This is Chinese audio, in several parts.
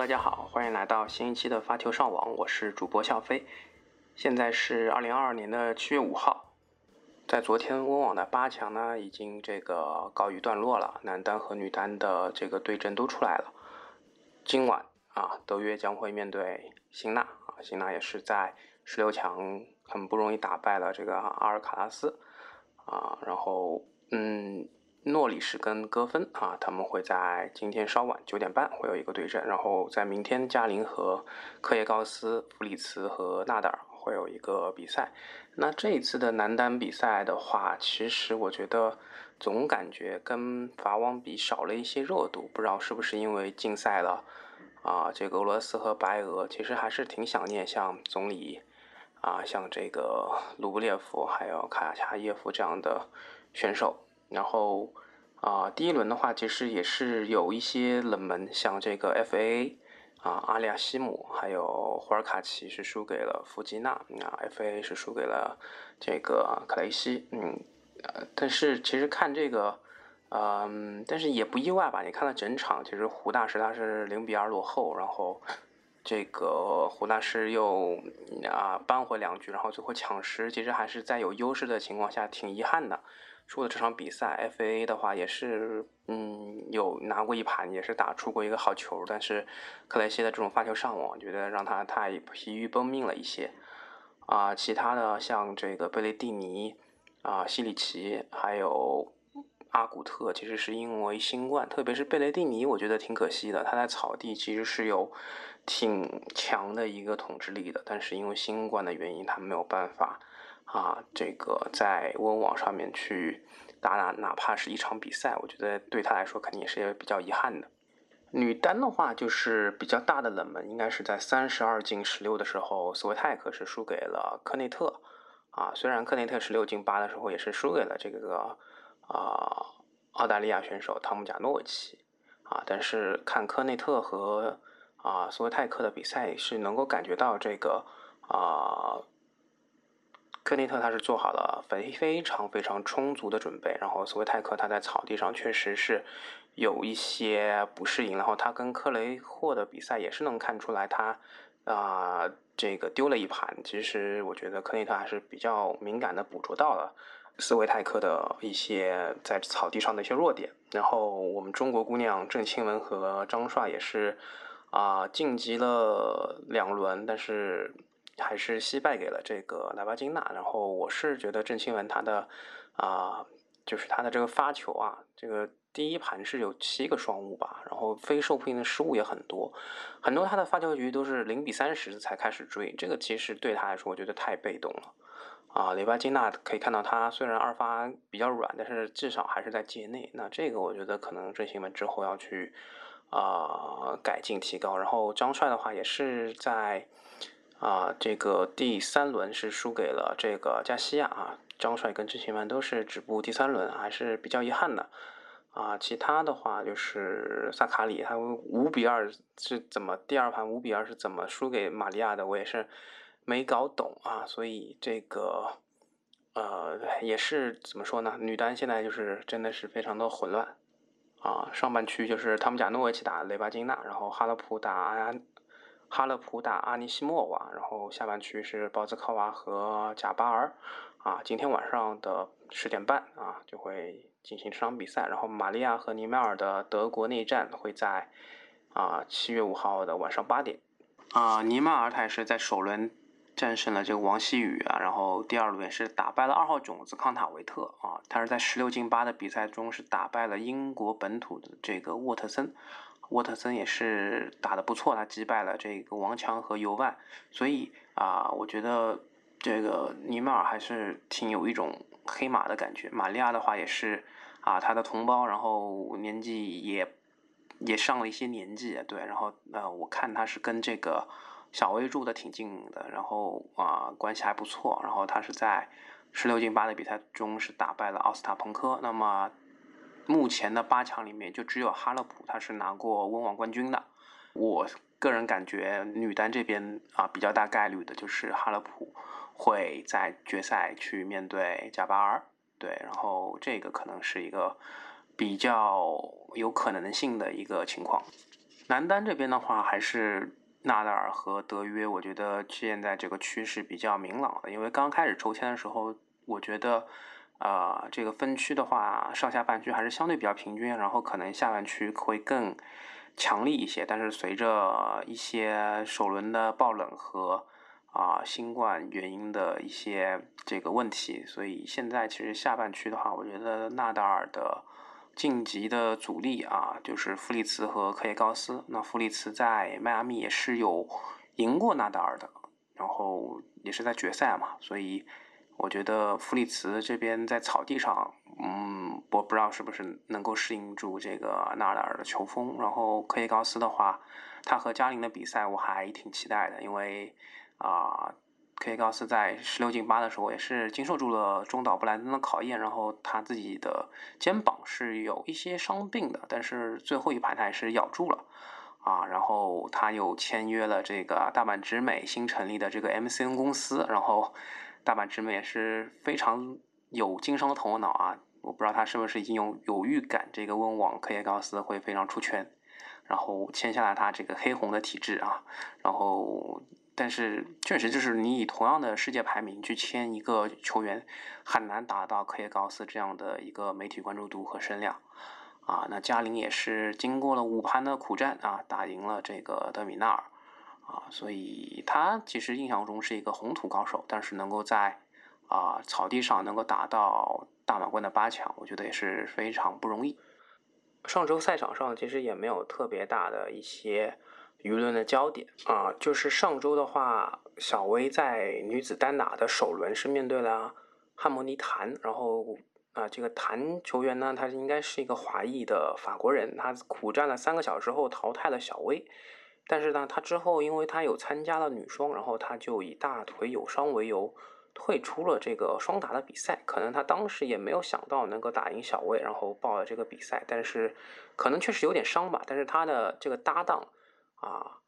大家好，欢迎来到新一期的发球上网，我是主播笑飞。现在是二零二二年的七月五号，在昨天温网的八强呢，已经这个告一段落了，男单和女单的这个对阵都出来了。今晚啊，德约将会面对辛纳啊，辛纳也是在十六强很不容易打败了这个阿尔卡拉斯啊，然后嗯。诺里什跟戈芬啊，他们会在今天稍晚九点半会有一个对阵，然后在明天加林和科耶高斯、弗里茨和纳达尔会有一个比赛。那这一次的男单比赛的话，其实我觉得总感觉跟法网比少了一些热度，不知道是不是因为禁赛了啊？这个俄罗斯和白俄其实还是挺想念像总理啊，像这个卢布列夫还有卡恰耶夫这样的选手。然后啊、第一轮的话，其实也是有一些冷门，像这个 FAA 啊，阿利亚西姆，还有霍尔卡奇是输给了弗吉纳，啊，FAA 是输给了这个克雷西，嗯，呃，但是其实看这个，嗯，但是也不意外吧？你看了整场，其实胡大师他是零比二落后，然后这个胡大师又啊扳回两局，然后最后抢十，其实还是在有优势的情况下，挺遗憾的。输了这场比赛，FA 的话也是，嗯，有拿过一盘，也是打出过一个好球，但是克莱西的这种发球上网，我觉得让他太疲于奔命了一些。啊，其他的像这个贝雷蒂尼、啊西里奇，还有阿古特，其实是因为新冠，特别是贝雷蒂尼，我觉得挺可惜的。他在草地其实是有挺强的一个统治力的，但是因为新冠的原因，他没有办法。啊，这个在温网上面去打哪哪怕是一场比赛，我觉得对他来说肯定也是比较遗憾的。女单的话，就是比较大的冷门，应该是在三十二进十六的时候，斯维泰克是输给了科内特。啊，虽然科内特十六进八的时候也是输给了这个啊澳大利亚选手汤姆贾诺维奇。啊，但是看科内特和啊斯维泰克的比赛，是能够感觉到这个啊。科内特他是做好了非非常非常充足的准备，然后斯维泰克他在草地上确实是有一些不适应，然后他跟克雷霍的比赛也是能看出来他啊、这个丢了一盘，其实我觉得科内特还是比较敏感的捕捉到了斯维泰克的一些在草地上的一些弱点，然后我们中国姑娘郑钦文和张帅也是啊、晋级了两轮，但是。还是惜败给了这个莱巴金娜，然后我是觉得郑钦文她的啊、就是她的这个发球啊，这个第一盘是有七个双误吧，然后非受迫的失误也很多，很多她的发球局都是零比三十才开始追，这个其实对她来说我觉得太被动了啊。雷巴金娜可以看到她虽然二发比较软，但是至少还是在界内，那这个我觉得可能郑钦文之后要去啊、改进提高，然后张帅的话也是在。啊，这个第三轮是输给了这个加西亚啊，张帅跟郑钦文都是止步第三轮，还是比较遗憾的啊。其他的话就是萨卡里，他五比二是怎么第二盘五比二是怎么输给玛利亚的，我也是没搞懂啊。所以这个呃也是怎么说呢？女单现在就是真的是非常的混乱啊。上半区就是汤姆贾诺维奇打雷巴金娜，然后哈勒普打安。哈勒普打阿尼西莫娃，然后下半区是鲍兹考娃和贾巴尔，啊，今天晚上的十点半啊就会进行这场比赛，然后玛利亚和尼迈尔的德国内战会在啊七月五号的晚上八点，啊，尼迈尔他也是在首轮战胜了这个王曦雨啊，然后第二轮是打败了二号种子康塔维特啊，他是在十六进八的比赛中是打败了英国本土的这个沃特森。沃特森也是打得不错，他击败了这个王强和尤万，所以啊、我觉得这个尼迈尔还是挺有一种黑马的感觉。玛利亚的话也是啊，他的同胞，然后年纪也也上了一些年纪，对，然后呃，我看他是跟这个小威住的挺近的，然后啊关系还不错，然后他是在十六进八的比赛中是打败了奥斯塔彭科，那么目前的八强里面就只有哈勒普他是拿过温网冠军的，我个人感觉女单这边啊比较大概率的就是哈勒普会在决赛去面对贾巴尔，对，然后这个可能是一个。比较有可能性的一个情况，男单这边的话还是纳达尔和德约，我觉得现在这个趋势比较明朗的，因为刚开始抽签的时候，我觉得，呃，这个分区的话，上下半区还是相对比较平均，然后可能下半区会更强力一些，但是随着一些首轮的爆冷和啊新冠原因的一些这个问题，所以现在其实下半区的话，我觉得纳达尔的。晋级的阻力啊，就是弗里茨和科耶高斯。那弗里茨在迈阿密也是有赢过纳达尔的，然后也是在决赛嘛，所以我觉得弗里茨这边在草地上，嗯，我不知道是不是能够适应住这个纳达尔的球风。然后科耶高斯的话，他和嘉玲的比赛我还挺期待的，因为啊。科耶高斯在十六进八的时候也是经受住了中岛布莱登的考验，然后他自己的肩膀是有一些伤病的，但是最后一盘他还是咬住了啊。然后他又签约了这个大阪直美新成立的这个 MCN 公司，然后大阪直美也是非常有经商的头脑啊。我不知道他是不是已经有有预感，这个温网科耶高斯会非常出圈，然后签下了他这个黑红的体质啊，然后。但是确实，就是你以同样的世界排名去签一个球员，很难达到科耶高斯这样的一个媒体关注度和声量啊。那嘉玲也是经过了五盘的苦战啊，打赢了这个德米纳尔啊，所以他其实印象中是一个红土高手，但是能够在啊草地上能够打到大满贯的八强，我觉得也是非常不容易。上周赛场上其实也没有特别大的一些。舆论的焦点啊，就是上周的话，小威在女子单打的首轮是面对了汉莫尼谭，然后啊，这个谭球员呢，他应该是一个华裔的法国人，他苦战了三个小时后淘汰了小威，但是呢，他之后因为他有参加了女双，然后他就以大腿有伤为由退出了这个双打的比赛，可能他当时也没有想到能够打赢小威，然后报了这个比赛，但是可能确实有点伤吧，但是他的这个搭档。啊，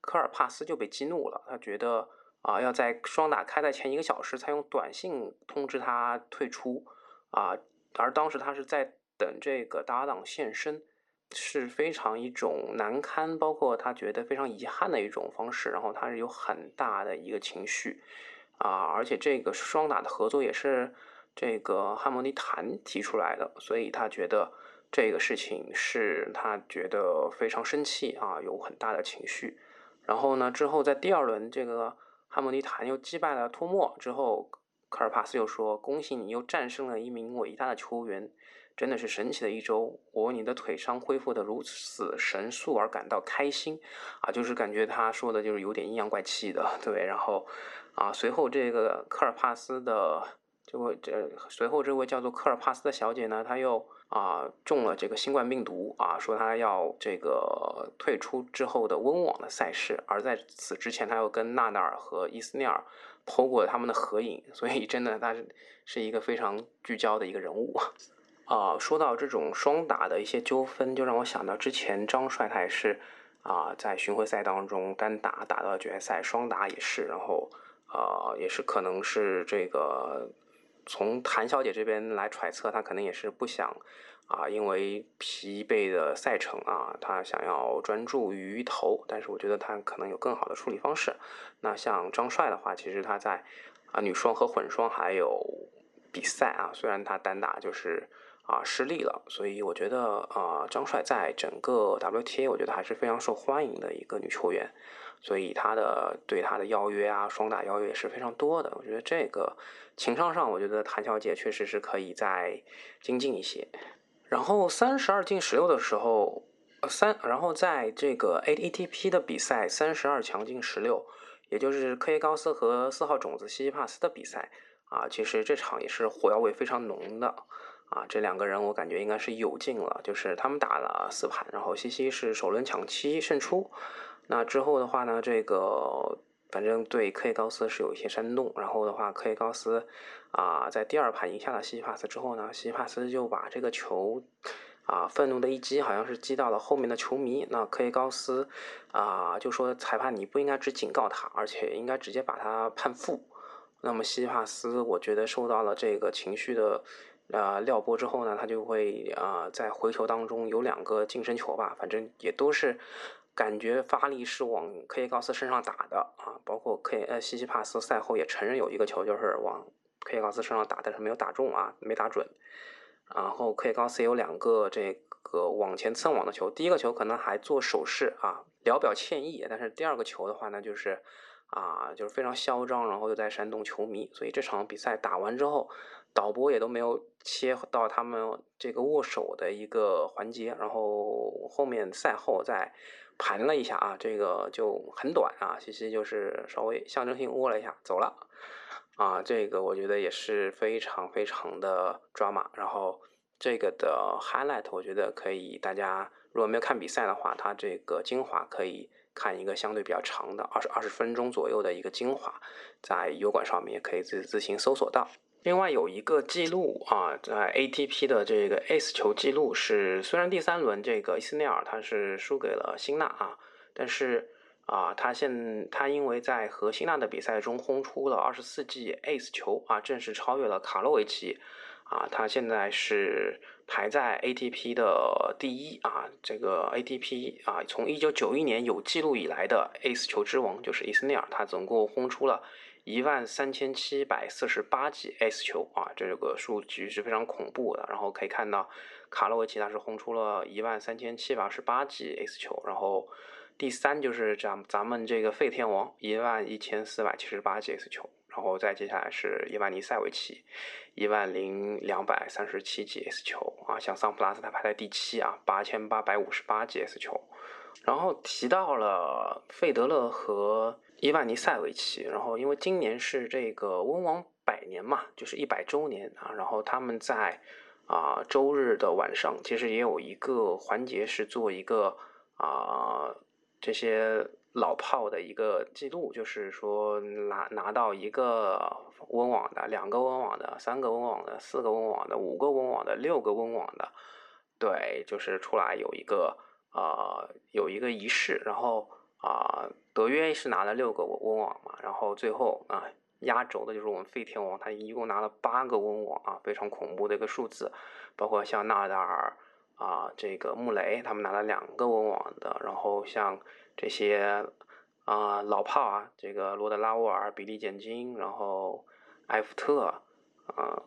科尔帕斯就被激怒了，他觉得啊，要在双打开赛前一个小时才用短信通知他退出啊，而当时他是在等这个搭档现身，是非常一种难堪，包括他觉得非常遗憾的一种方式，然后他是有很大的一个情绪啊，而且这个双打的合作也是这个汉莫尼坦提出来的，所以他觉得。这个事情是他觉得非常生气啊，有很大的情绪。然后呢，之后在第二轮，这个汉姆尼坦又击败了托莫之后，科尔帕斯又说：“恭喜你又战胜了一名伟大的球员，真的是神奇的一周。我为你的腿伤恢复的如此神速而感到开心啊！”就是感觉他说的就是有点阴阳怪气的，对。然后啊，随后这个科尔帕斯的这位这随后这位叫做科尔帕斯的小姐呢，她又。啊，中了这个新冠病毒啊，说她要这个退出之后的温网的赛事，而在此之前，她又跟纳达尔和伊斯内尔剖过他们的合影，所以真的他是是一个非常聚焦的一个人物啊。说到这种双打的一些纠纷，就让我想到之前张帅他也是啊，在巡回赛当中单打打到决赛，双打也是，然后啊，也是可能是这个。从谭小姐这边来揣测，她可能也是不想啊，因为疲惫的赛程啊，她想要专注于投。但是我觉得她可能有更好的处理方式。那像张帅的话，其实他在啊女双和混双还有比赛啊，虽然他单打就是啊失利了，所以我觉得啊张帅在整个 WTA 我觉得还是非常受欢迎的一个女球员。所以他的对他的邀约啊，双打邀约也是非常多的。我觉得这个情商上，我觉得谭小姐确实是可以再精进一些。然后三十二进十六的时候，三，然后在这个 ATP 的比赛三十二强进十六，也就是科耶高斯和四号种子西西帕斯的比赛啊，其实这场也是火药味非常浓的啊，这两个人我感觉应该是有劲了，就是他们打了四盘，然后西西是首轮抢七胜出。那之后的话呢，这个反正对科耶高斯是有一些煽动，然后的话，科耶高斯啊在第二盘赢下了西西帕斯之后呢，西西帕斯就把这个球。啊，愤怒的一击好像是击到了后面的球迷。那科耶高斯啊就说裁判你不应该只警告他，而且应该直接把他判负。那么西帕斯我觉得受到了这个情绪的啊撩拨之后呢，他就会啊在回球当中有两个近身球吧，反正也都是感觉发力是往科耶高斯身上打的啊。包括科呃西西帕斯赛后也承认有一个球就是往科耶高斯身上打，但是没有打中啊，没打准。然后科耶高斯有两个这个往前蹭网的球，第一个球可能还做手势啊，聊表歉意，但是第二个球的话呢，就是啊，就是非常嚣张，然后又在煽动球迷，所以这场比赛打完之后，导播也都没有切到他们这个握手的一个环节，然后后面赛后再盘了一下啊，这个就很短啊，西西就是稍微象征性握了一下走了。啊，这个我觉得也是非常非常的抓马。然后这个的 highlight，我觉得可以，大家如果没有看比赛的话，它这个精华可以看一个相对比较长的二十二十分钟左右的一个精华，在油管上面也可以自自行搜索到。另外有一个记录啊，在 ATP 的这个 Ace 球记录是，虽然第三轮这个伊斯内尔他是输给了辛纳啊，但是。啊，他现他因为在和辛纳的比赛中轰出了二十四记 Ace 球啊，正式超越了卡洛维奇啊，他现在是排在 ATP 的第一啊，这个 ATP 啊，从一九九一年有记录以来的 Ace 球之王就是伊斯内尔，他总共轰出了一万三千七百四十八记 S 球啊，这个数据是非常恐怖的。然后可以看到卡洛维奇他是轰出了一万三千七百二十八记 S 球，然后。第三就是咱咱们这个废天王一万一千四百七十八记 S 球，然后再接下来是伊万尼塞维奇一万零两百三十七记 S 球啊，像桑普拉斯他排在第七啊，八千八百五十八记 S 球。然后提到了费德勒和伊万尼塞维奇，然后因为今年是这个温网百年嘛，就是一百周年啊，然后他们在啊周日的晚上其实也有一个环节是做一个啊。这些老炮的一个记录，就是说拿拿到一个温网的、两个温网的、三个温网的、四个温网的、五个温网的、六个温网的，对，就是出来有一个啊有一个仪式，然后啊德约是拿了六个温网嘛，然后最后啊压轴的就是我们费天王，他一共拿了八个温网啊，非常恐怖的一个数字，包括像纳达尔。啊，这个穆雷他们拿了两个温网的，然后像这些啊老炮啊，这个罗德拉沃尔、比利简金，然后埃弗特啊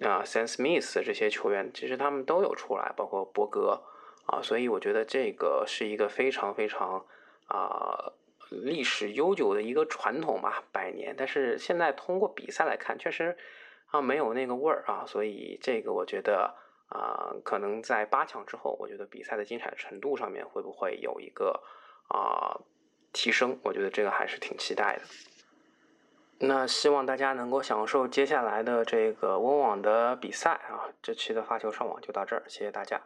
啊 Sam Smith 这些球员，其实他们都有出来，包括博格啊，所以我觉得这个是一个非常非常啊历史悠久的一个传统吧，百年。但是现在通过比赛来看，确实啊没有那个味儿啊，所以这个我觉得。啊，可能在八强之后，我觉得比赛的精彩程度上面会不会有一个啊提升？我觉得这个还是挺期待的。那希望大家能够享受接下来的这个温网的比赛啊！这期的发球上网就到这儿，谢谢大家。